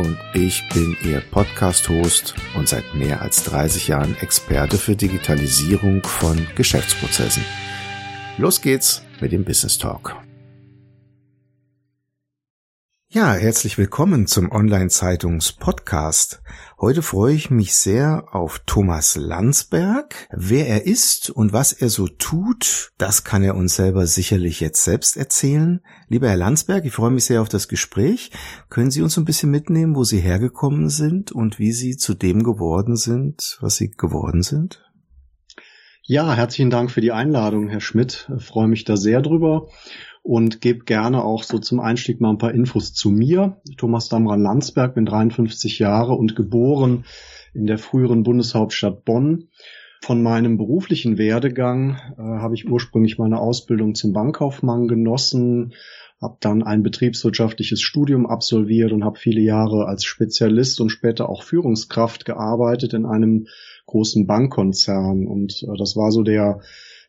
und ich bin Ihr Podcast-Host und seit mehr als 30 Jahren Experte für Digitalisierung von Geschäftsprozessen. Los geht's mit dem Business Talk. Ja, herzlich willkommen zum Online-Zeitungs-Podcast. Heute freue ich mich sehr auf Thomas Landsberg. Wer er ist und was er so tut, das kann er uns selber sicherlich jetzt selbst erzählen. Lieber Herr Landsberg, ich freue mich sehr auf das Gespräch. Können Sie uns ein bisschen mitnehmen, wo Sie hergekommen sind und wie Sie zu dem geworden sind, was Sie geworden sind? Ja, herzlichen Dank für die Einladung, Herr Schmidt. Ich freue mich da sehr drüber und gebe gerne auch so zum Einstieg mal ein paar Infos zu mir. Thomas Damran Landsberg, bin 53 Jahre und geboren in der früheren Bundeshauptstadt Bonn. Von meinem beruflichen Werdegang äh, habe ich ursprünglich meine Ausbildung zum Bankkaufmann genossen, habe dann ein betriebswirtschaftliches Studium absolviert und habe viele Jahre als Spezialist und später auch Führungskraft gearbeitet in einem großen Bankkonzern. Und äh, das war so der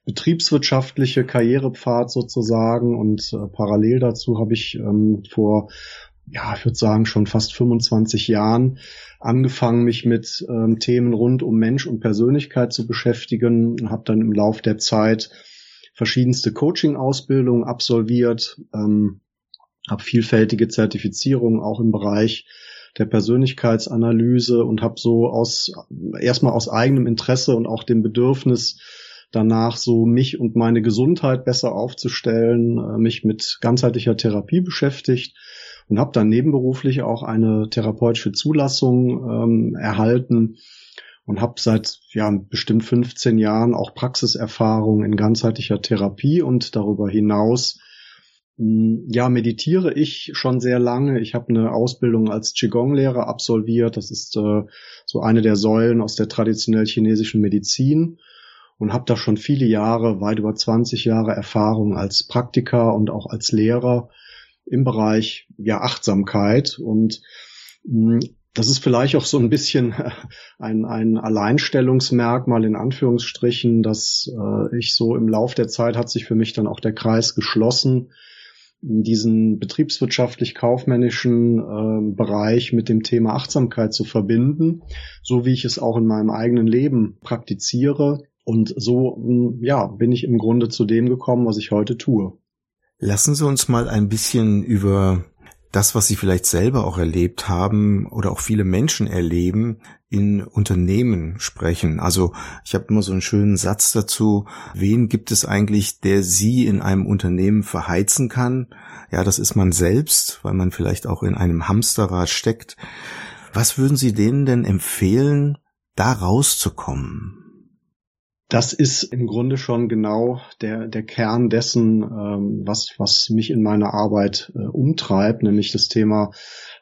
betriebswirtschaftliche Karrierepfad sozusagen. Und äh, parallel dazu habe ich ähm, vor ja, ich würde sagen, schon fast 25 Jahren angefangen, mich mit ähm, Themen rund um Mensch und Persönlichkeit zu beschäftigen. Habe dann im Lauf der Zeit verschiedenste Coaching-Ausbildungen absolviert, ähm, habe vielfältige Zertifizierungen auch im Bereich der Persönlichkeitsanalyse und habe so aus erstmal aus eigenem Interesse und auch dem Bedürfnis danach so mich und meine Gesundheit besser aufzustellen, äh, mich mit ganzheitlicher Therapie beschäftigt und habe dann nebenberuflich auch eine therapeutische Zulassung ähm, erhalten und habe seit ja bestimmt 15 Jahren auch Praxiserfahrung in ganzheitlicher Therapie und darüber hinaus hm, ja, meditiere ich schon sehr lange. Ich habe eine Ausbildung als Qigong-Lehrer absolviert. Das ist äh, so eine der Säulen aus der traditionell chinesischen Medizin und habe da schon viele Jahre, weit über 20 Jahre Erfahrung als Praktiker und auch als Lehrer im Bereich ja Achtsamkeit. Und mh, hm, das ist vielleicht auch so ein bisschen ein, ein Alleinstellungsmerkmal in Anführungsstrichen, dass äh, ich so im Lauf der Zeit hat sich für mich dann auch der Kreis geschlossen, diesen betriebswirtschaftlich-kaufmännischen äh, Bereich mit dem Thema Achtsamkeit zu verbinden, so wie ich es auch in meinem eigenen Leben praktiziere und so, hm, ja, bin ich im Grunde zu dem gekommen, was ich heute tue. Lassen Sie uns mal ein bisschen über das, was Sie vielleicht selber auch erlebt haben oder auch viele Menschen erleben, in Unternehmen sprechen. Also ich habe immer so einen schönen Satz dazu. Wen gibt es eigentlich, der Sie in einem Unternehmen verheizen kann? Ja, das ist man selbst, weil man vielleicht auch in einem Hamsterrad steckt. Was würden Sie denen denn empfehlen, da rauszukommen? Das ist im Grunde schon genau der, der Kern dessen, ähm, was, was mich in meiner Arbeit äh, umtreibt, nämlich das Thema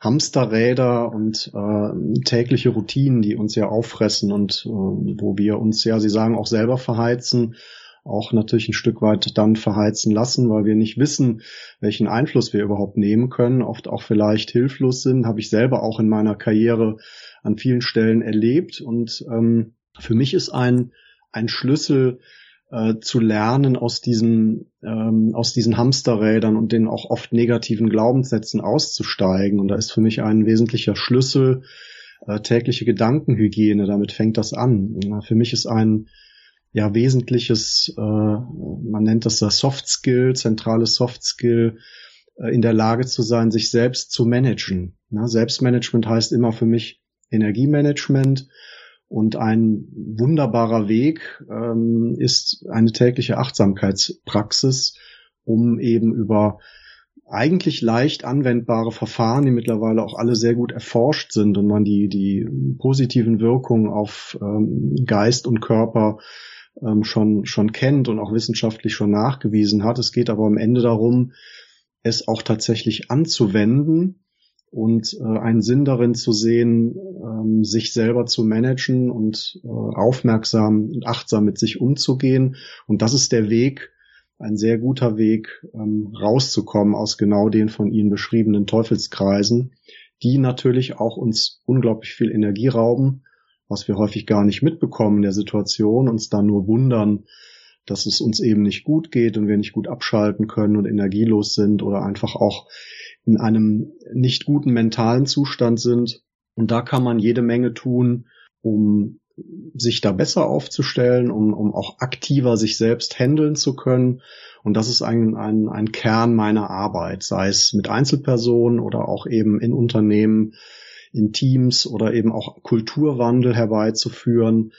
Hamsterräder und äh, tägliche Routinen, die uns ja auffressen und äh, wo wir uns ja, Sie sagen, auch selber verheizen, auch natürlich ein Stück weit dann verheizen lassen, weil wir nicht wissen, welchen Einfluss wir überhaupt nehmen können, oft auch vielleicht hilflos sind, habe ich selber auch in meiner Karriere an vielen Stellen erlebt. Und ähm, für mich ist ein ein Schlüssel äh, zu lernen aus diesen ähm, aus diesen Hamsterrädern und den auch oft negativen Glaubenssätzen auszusteigen. Und da ist für mich ein wesentlicher Schlüssel äh, tägliche Gedankenhygiene. Damit fängt das an. Für mich ist ein ja wesentliches, äh, man nennt das das Soft Skill, zentrales Soft Skill, äh, in der Lage zu sein, sich selbst zu managen. Ja, Selbstmanagement heißt immer für mich Energiemanagement und ein wunderbarer Weg ähm, ist eine tägliche Achtsamkeitspraxis, um eben über eigentlich leicht anwendbare Verfahren, die mittlerweile auch alle sehr gut erforscht sind und man die, die positiven Wirkungen auf ähm, Geist und Körper ähm, schon, schon kennt und auch wissenschaftlich schon nachgewiesen hat. Es geht aber am Ende darum, es auch tatsächlich anzuwenden und äh, einen Sinn darin zu sehen, ähm, sich selber zu managen und äh, aufmerksam und achtsam mit sich umzugehen. Und das ist der Weg, ein sehr guter Weg, ähm, rauszukommen aus genau den von Ihnen beschriebenen Teufelskreisen, die natürlich auch uns unglaublich viel Energie rauben, was wir häufig gar nicht mitbekommen in der Situation, uns dann nur wundern, dass es uns eben nicht gut geht und wir nicht gut abschalten können und energielos sind oder einfach auch in einem nicht guten mentalen Zustand sind. Und da kann man jede Menge tun, um sich da besser aufzustellen, um, um auch aktiver sich selbst handeln zu können. Und das ist ein, ein, ein Kern meiner Arbeit, sei es mit Einzelpersonen oder auch eben in Unternehmen, in Teams oder eben auch Kulturwandel herbeizuführen,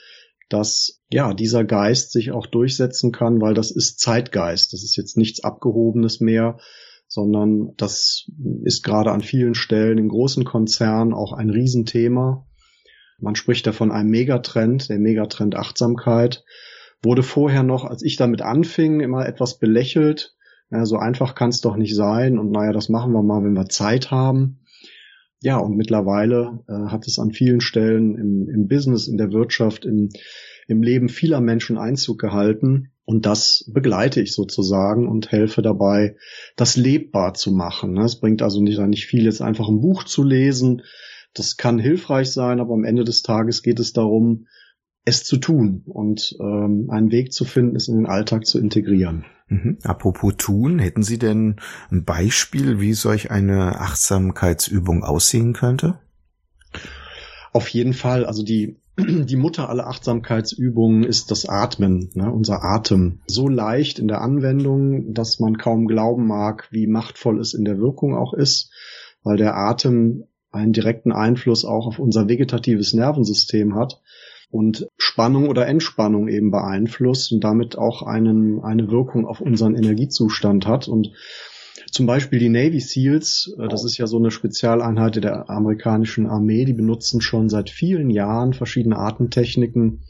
dass ja dieser Geist sich auch durchsetzen kann, weil das ist Zeitgeist. Das ist jetzt nichts Abgehobenes mehr, sondern das ist gerade an vielen Stellen in großen Konzernen auch ein Riesenthema. Man spricht da von einem Megatrend, der Megatrend Achtsamkeit. Wurde vorher noch, als ich damit anfing, immer etwas belächelt. Ja, so einfach kann es doch nicht sein. Und naja, das machen wir mal, wenn wir Zeit haben. Ja, und mittlerweile äh, hat es an vielen Stellen im, im Business, in der Wirtschaft, im, im Leben vieler Menschen Einzug gehalten. Und das begleite ich sozusagen und helfe dabei, das lebbar zu machen. Ne? Es bringt also nicht, nicht viel, jetzt einfach ein Buch zu lesen. Das kann hilfreich sein, aber am Ende des Tages geht es darum, es zu tun und ähm, einen Weg zu finden, es in den Alltag zu integrieren. Mhm. Apropos tun, hätten Sie denn ein Beispiel, wie solch eine Achtsamkeitsübung aussehen könnte? Auf jeden Fall. Also die die Mutter aller Achtsamkeitsübungen ist das Atmen, ne, unser Atem. So leicht in der Anwendung, dass man kaum glauben mag, wie machtvoll es in der Wirkung auch ist, weil der Atem einen direkten Einfluss auch auf unser vegetatives Nervensystem hat und Spannung oder Entspannung eben beeinflusst und damit auch einen, eine Wirkung auf unseren Energiezustand hat. Und zum Beispiel die Navy SEALs, äh, das ist ja so eine Spezialeinheit der amerikanischen Armee, die benutzen schon seit vielen Jahren verschiedene Atemtechniken,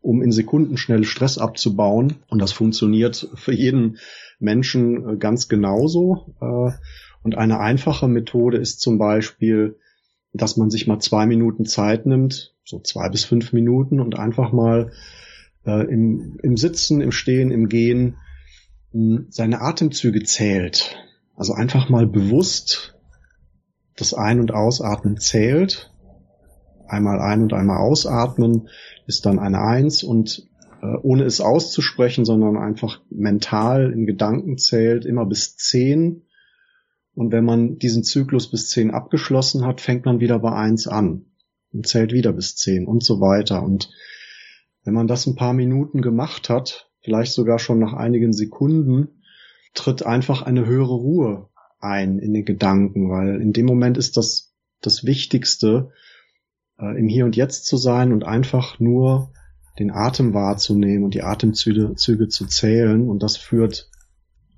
um in Sekunden schnell Stress abzubauen. Und das funktioniert für jeden Menschen äh, ganz genauso. Äh, und eine einfache Methode ist zum Beispiel, dass man sich mal zwei Minuten Zeit nimmt, so zwei bis fünf Minuten und einfach mal im, im Sitzen, im Stehen, im Gehen seine Atemzüge zählt. Also einfach mal bewusst das Ein- und Ausatmen zählt. Einmal ein- und einmal ausatmen ist dann eine Eins und äh, ohne es auszusprechen, sondern einfach mental in Gedanken zählt, immer bis zehn. Und wenn man diesen Zyklus bis zehn abgeschlossen hat, fängt man wieder bei eins an und zählt wieder bis zehn und so weiter. Und wenn man das ein paar Minuten gemacht hat, vielleicht sogar schon nach einigen Sekunden, tritt einfach eine höhere Ruhe ein in den Gedanken, weil in dem Moment ist das das Wichtigste, äh, im Hier und Jetzt zu sein und einfach nur den Atem wahrzunehmen und die Atemzüge Züge zu zählen. Und das führt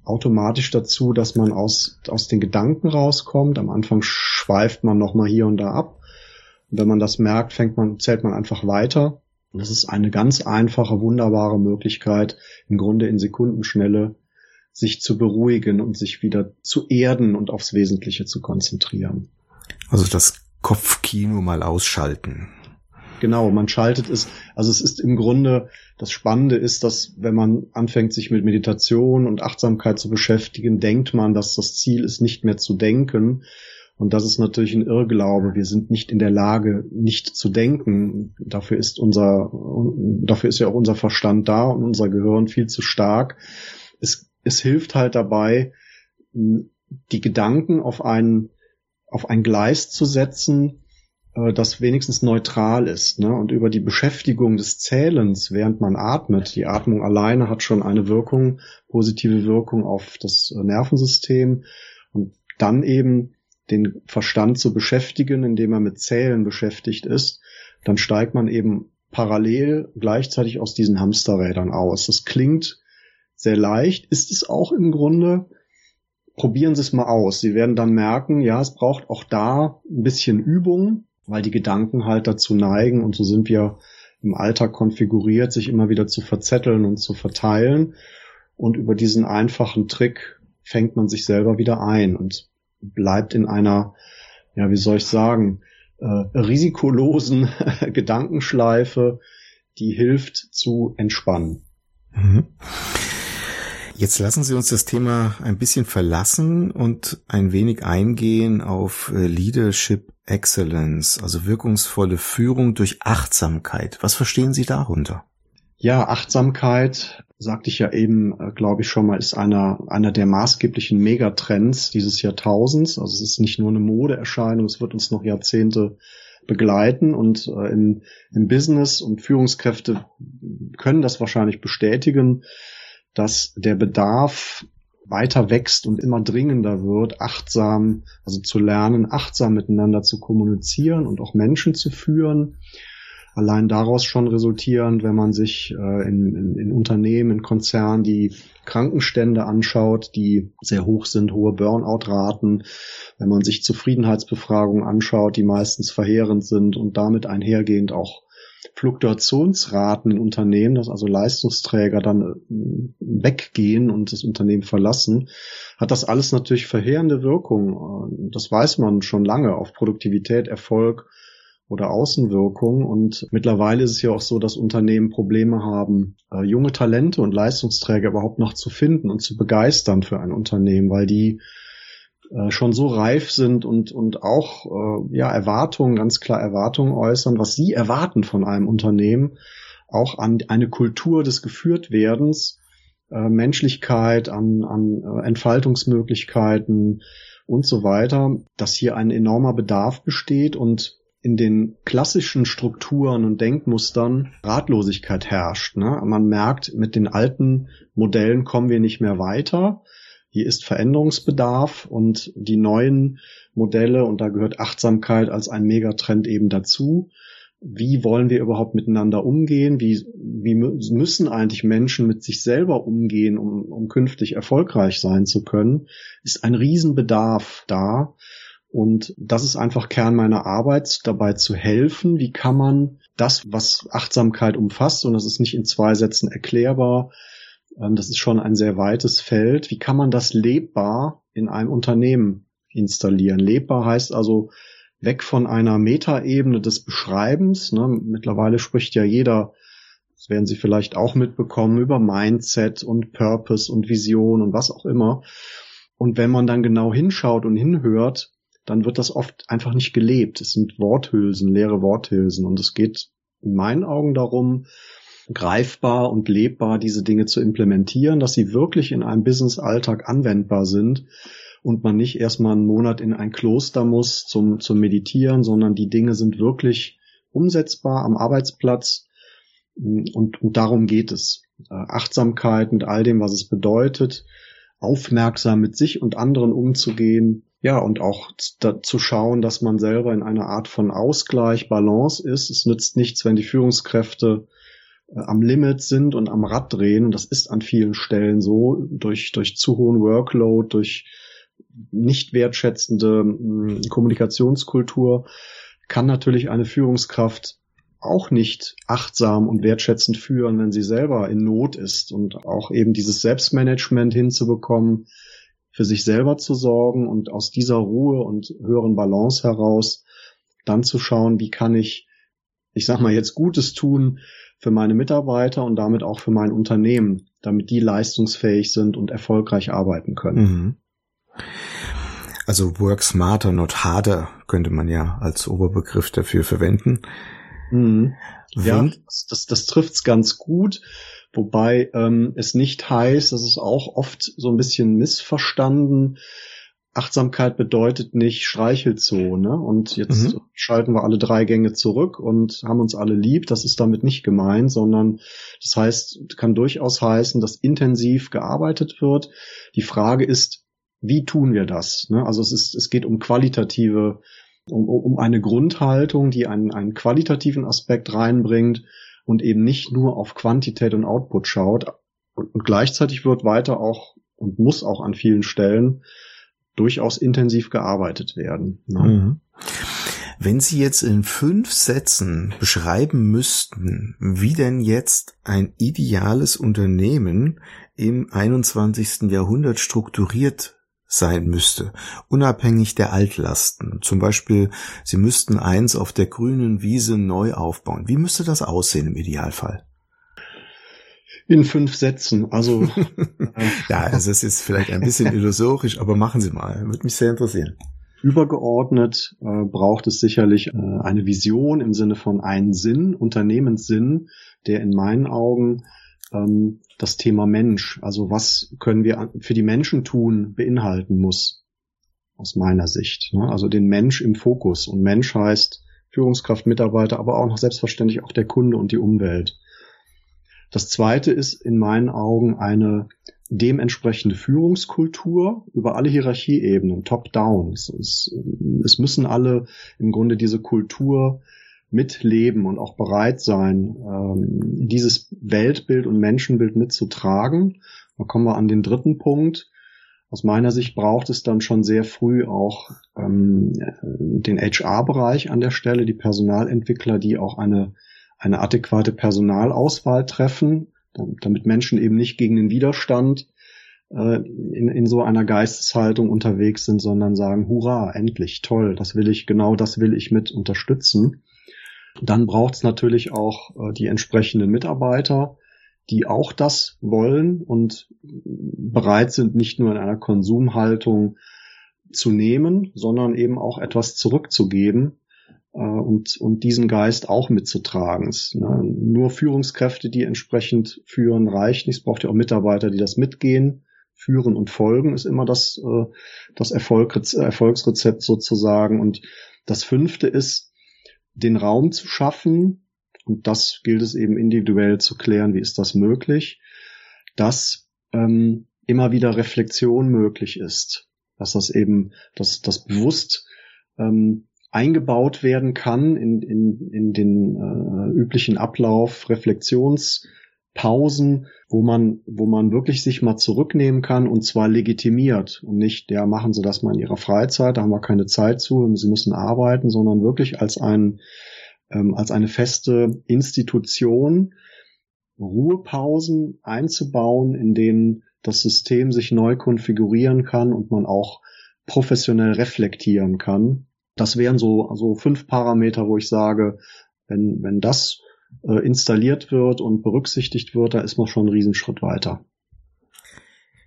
automatisch dazu, dass man aus, aus den Gedanken rauskommt. Am Anfang schweift man nochmal hier und da ab. Und wenn man das merkt, fängt man, zählt man einfach weiter. Und das ist eine ganz einfache, wunderbare Möglichkeit, im Grunde in Sekundenschnelle sich zu beruhigen und sich wieder zu erden und aufs Wesentliche zu konzentrieren. Also das Kopfkino mal ausschalten. Genau, man schaltet es. Also es ist im Grunde, das Spannende ist, dass wenn man anfängt, sich mit Meditation und Achtsamkeit zu beschäftigen, denkt man, dass das Ziel ist, nicht mehr zu denken. Und das ist natürlich ein Irrglaube. Wir sind nicht in der Lage, nicht zu denken. Dafür ist unser, dafür ist ja auch unser Verstand da und unser Gehirn viel zu stark. Es es hilft halt dabei, die Gedanken auf ein, auf ein Gleis zu setzen, äh, das wenigstens neutral ist. Ne? Und über die Beschäftigung des Zählens, während man atmet, die Atmung alleine hat schon eine Wirkung, positive Wirkung auf das äh, Nervensystem. Und dann eben den Verstand zu beschäftigen, indem er mit Zählen beschäftigt ist, dann steigt man eben parallel gleichzeitig aus diesen Hamsterrädern aus. Das klingt sehr leicht, ist es auch im Grunde. Probieren Sie es mal aus. Sie werden dann merken, ja, es braucht auch da ein bisschen Übung, weil die Gedanken halt dazu neigen und so sind wir im Alltag konfiguriert, sich immer wieder zu verzetteln und zu verteilen. Und über diesen einfachen Trick fängt man sich selber wieder ein und bleibt in einer ja, wie soll ich sagen, äh, risikolosen Gedankenschleife, die hilft zu entspannen. Mhm. Jetzt lassen Sie uns das Thema ein bisschen verlassen und ein wenig eingehen auf äh, Leadership Excellence, also wirkungsvolle Führung durch Achtsamkeit. Was verstehen Sie darunter? Ja, Achtsamkeit, sagte ich ja eben, äh, glaube ich schon mal, ist einer, einer der maßgeblichen Megatrends dieses Jahrtausends. Also es ist nicht nur eine Modeerscheinung, es wird uns noch Jahrzehnte begleiten und äh, im, im Business und Führungskräfte können das wahrscheinlich bestätigen dass der Bedarf weiter wächst und immer dringender wird, achtsam, also zu lernen, achtsam miteinander zu kommunizieren und auch Menschen zu führen. Allein daraus schon resultierend, wenn man sich äh, in, in, in Unternehmen, in Konzernen die Krankenstände anschaut, die sehr hoch sind, hohe Burnout-Raten, wenn man sich Zufriedenheitsbefragungen anschaut, die meistens verheerend sind und damit einhergehend auch Fluktuationsraten in Unternehmen, dass also Leistungsträger dann äh, weggehen und das Unternehmen verlassen, hat das alles natürlich verheerende Wirkung. Das weiß man schon lange auf Produktivität, Erfolg oder Außenwirkung. Und mittlerweile ist es ja auch so, dass Unternehmen Probleme haben, äh, junge Talente und Leistungsträger überhaupt noch zu finden und zu begeistern für ein Unternehmen, weil die äh, schon so reif sind und, und auch äh, ja, Erwartungen, ganz klar Erwartungen äußern, was sie erwarten von einem Unternehmen, auch an eine Kultur des Geführtwerdens, äh, Menschlichkeit, an, an äh, Entfaltungsmöglichkeiten und so weiter, dass hier ein enormer Bedarf besteht und in den klassischen Strukturen und Denkmustern Ratlosigkeit herrscht. Ne? Man merkt, mit den alten Modellen kommen wir nicht mehr weiter. Hier ist Veränderungsbedarf und die neuen Modelle, und da gehört Achtsamkeit als ein Megatrend eben dazu. Wie wollen wir überhaupt miteinander umgehen? Wie, wie müssen eigentlich Menschen mit sich selber umgehen, um, um künftig erfolgreich sein zu können? Ist ein Riesenbedarf da. Und das ist einfach Kern meiner Arbeit, dabei zu helfen. Wie kann man das, was Achtsamkeit umfasst, und das ist nicht in zwei Sätzen erklärbar, das ist schon ein sehr weites Feld. Wie kann man das lebbar in einem Unternehmen installieren? Lebbar heißt also weg von einer Metaebene des Beschreibens. Ne? Mittlerweile spricht ja jeder, das werden Sie vielleicht auch mitbekommen, über Mindset und Purpose und Vision und was auch immer. Und wenn man dann genau hinschaut und hinhört, dann wird das oft einfach nicht gelebt. Es sind Worthülsen, leere Worthülsen. Und es geht in meinen Augen darum, greifbar und lebbar diese Dinge zu implementieren, dass sie wirklich in einem Business-Alltag anwendbar sind und man nicht erstmal einen Monat in ein Kloster muss zum, zum Meditieren, sondern die Dinge sind wirklich umsetzbar am Arbeitsplatz und, und darum geht es. Äh, Achtsamkeit mit all dem, was es bedeutet, aufmerksam mit sich und anderen umzugehen, ja, und auch zu schauen, dass man selber in einer Art von Ausgleich, Balance ist. Es nützt nichts, wenn die Führungskräfte am Limit sind und am Rad drehen. Und das ist an vielen Stellen so, durch, durch zu hohen Workload, durch nicht wertschätzende mh, Kommunikationskultur kann natürlich eine Führungskraft auch nicht achtsam und wertschätzend führen, wenn sie selber in Not ist und auch eben dieses Selbstmanagement hinzubekommen, für sich selber zu sorgen und aus dieser Ruhe und höheren Balance heraus dann zu schauen, wie kann ich, ich sag mal jetzt Gutes tun, für meine Mitarbeiter und damit auch für mein Unternehmen, damit die leistungsfähig sind und erfolgreich arbeiten können. Mhm. Also work smarter, not harder könnte man ja als Oberbegriff dafür verwenden. Mhm. Ja, das, das, das trifft's ganz gut. Wobei ähm, es nicht heißt, das ist auch oft so ein bisschen missverstanden, Achtsamkeit bedeutet nicht Streichelzoo, ne? Und jetzt mhm. schalten wir alle drei Gänge zurück und haben uns alle lieb. Das ist damit nicht gemeint, sondern das heißt, kann durchaus heißen, dass intensiv gearbeitet wird. Die Frage ist, wie tun wir das? Ne? Also es ist, es geht um qualitative, um, um eine Grundhaltung, die einen, einen qualitativen Aspekt reinbringt und eben nicht nur auf Quantität und Output schaut. Und, und gleichzeitig wird weiter auch und muss auch an vielen Stellen durchaus intensiv gearbeitet werden. Ne? Mhm. Wenn Sie jetzt in fünf Sätzen beschreiben müssten, wie denn jetzt ein ideales Unternehmen im 21. Jahrhundert strukturiert sein müsste, unabhängig der Altlasten. Zum Beispiel, Sie müssten eins auf der grünen Wiese neu aufbauen. Wie müsste das aussehen im Idealfall? In fünf Sätzen. Also ja, also es ist vielleicht ein bisschen illusorisch, aber machen Sie mal. Würde mich sehr interessieren. Übergeordnet äh, braucht es sicherlich äh, eine Vision im Sinne von einen Sinn, Unternehmenssinn, der in meinen Augen ähm, das Thema Mensch, also was können wir für die Menschen tun, beinhalten muss, aus meiner Sicht. Ne? Also den Mensch im Fokus. Und Mensch heißt Führungskraft, Mitarbeiter, aber auch noch selbstverständlich auch der Kunde und die Umwelt. Das zweite ist in meinen Augen eine dementsprechende Führungskultur über alle Hierarchieebenen, top-down. Es, es, müssen alle im Grunde diese Kultur mitleben und auch bereit sein, ähm, dieses Weltbild und Menschenbild mitzutragen. Da kommen wir an den dritten Punkt. Aus meiner Sicht braucht es dann schon sehr früh auch ähm, den HR-Bereich an der Stelle, die Personalentwickler, die auch eine, eine adäquate Personalauswahl treffen, damit Menschen eben nicht gegen den Widerstand äh, in, in so einer Geisteshaltung unterwegs sind, sondern sagen, hurra, endlich, toll, das will ich, genau das will ich mit unterstützen. Dann braucht es natürlich auch äh, die entsprechenden Mitarbeiter, die auch das wollen und bereit sind, nicht nur in einer Konsumhaltung zu nehmen, sondern eben auch etwas zurückzugeben und, und diesen Geist auch mitzutragen. Ne, nur Führungskräfte, die entsprechend führen, reicht nicht. Es braucht ja auch Mitarbeiter, die das mitgehen. Führen und folgen ist immer das, äh, das Erfolg, Erfolgsrezept sozusagen. Und das fünfte ist, den Raum zu schaffen, und das gilt es eben individuell zu klären, wie ist das möglich, dass ähm, immer wieder Reflexion möglich ist, dass das eben, dass das bewusst ähm, eingebaut werden kann in, in, in den äh, üblichen Ablauf, Reflexionspausen, wo man, wo man wirklich sich mal zurücknehmen kann und zwar legitimiert und nicht, ja, machen Sie das mal in Ihrer Freizeit, da haben wir keine Zeit zu, Sie müssen arbeiten, sondern wirklich als ein, ähm, als eine feste Institution Ruhepausen einzubauen, in denen das System sich neu konfigurieren kann und man auch professionell reflektieren kann. Das wären so, also fünf Parameter, wo ich sage, wenn, wenn das äh, installiert wird und berücksichtigt wird, da ist man schon einen Riesenschritt weiter.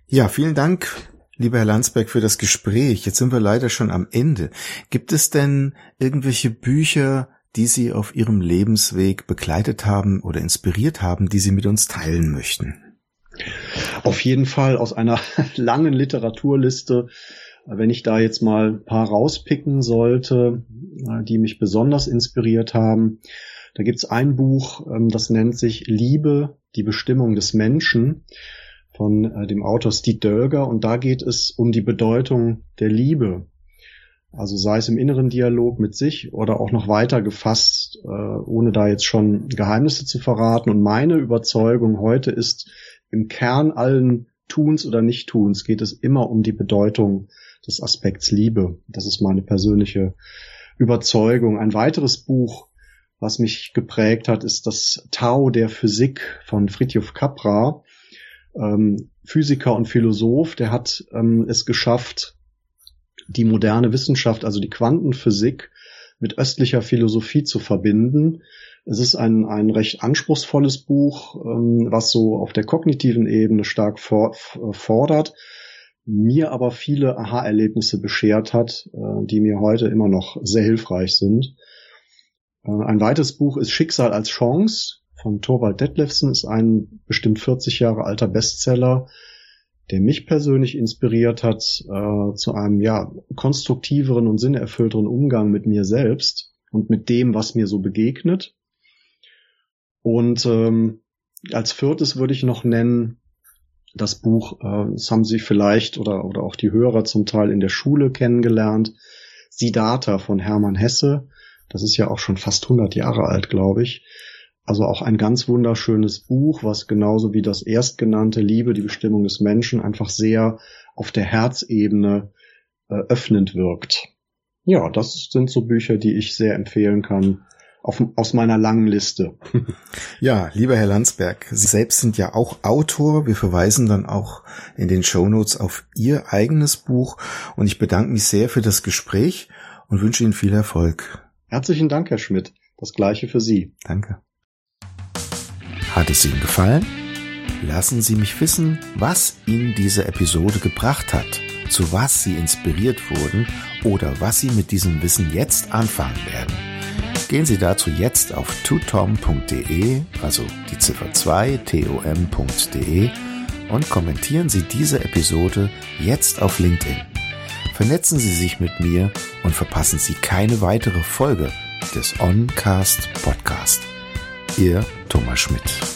Ja, vielen Dank, lieber Herr Landsberg, für das Gespräch. Jetzt sind wir leider schon am Ende. Gibt es denn irgendwelche Bücher, die Sie auf Ihrem Lebensweg begleitet haben oder inspiriert haben, die Sie mit uns teilen möchten? Auf jeden Fall aus einer langen Literaturliste. Wenn ich da jetzt mal ein paar rauspicken sollte, äh, die mich besonders inspiriert haben, da gibt's ein Buch, ähm, das nennt sich Liebe, die Bestimmung des Menschen von äh, dem Autor Steve Dölger und da geht es um die Bedeutung der Liebe. Also sei es im inneren Dialog mit sich oder auch noch weiter gefasst, äh, ohne da jetzt schon Geheimnisse zu verraten. Und meine Überzeugung heute ist, im Kern allen Tuns oder Nichttuns geht es immer um die Bedeutung des Aspekts Liebe. Das ist meine persönliche Überzeugung. Ein weiteres Buch, was mich geprägt hat, ist das Tao der Physik von Fritjof Capra. Ähm, Physiker und Philosoph, der hat ähm, es geschafft, die moderne Wissenschaft, also die Quantenphysik, mit östlicher Philosophie zu verbinden. Es ist ein, ein recht anspruchsvolles Buch, ähm, was so auf der kognitiven Ebene stark for fordert, mir aber viele Aha-Erlebnisse beschert hat, äh, die mir heute immer noch sehr hilfreich sind. Äh, ein weiteres Buch ist Schicksal als Chance von Thorwald Detlefsen, ist ein bestimmt 40 Jahre alter Bestseller, der mich persönlich inspiriert hat äh, zu einem ja konstruktiveren und sinnerfüllteren Umgang mit mir selbst und mit dem, was mir so begegnet. Und ähm, als viertes würde ich noch nennen das Buch, äh, das haben Sie vielleicht oder, oder auch die Hörer zum Teil in der Schule kennengelernt, Siddhartha von Hermann Hesse. Das ist ja auch schon fast 100 Jahre alt, glaube ich. Also auch ein ganz wunderschönes Buch, was genauso wie das erstgenannte Liebe, die Bestimmung des Menschen einfach sehr auf der Herzebene äh, öffnend wirkt. Ja, das sind so Bücher, die ich sehr empfehlen kann auf, aus meiner langen Liste. ja, lieber Herr Landsberg, Sie selbst sind ja auch Autor. Wir verweisen dann auch in den Show Notes auf Ihr eigenes Buch. Und ich bedanke mich sehr für das Gespräch und wünsche Ihnen viel Erfolg. Herzlichen Dank, Herr Schmidt. Das gleiche für Sie. Danke. Hat es Ihnen gefallen? Lassen Sie mich wissen, was Ihnen diese Episode gebracht hat, zu was Sie inspiriert wurden oder was Sie mit diesem Wissen jetzt anfangen werden. Gehen Sie dazu jetzt auf tutom.de, also die Ziffer 2 tom.de und kommentieren Sie diese Episode jetzt auf LinkedIn. Vernetzen Sie sich mit mir und verpassen Sie keine weitere Folge des Oncast Podcast. Ihr Thomas Schmidt.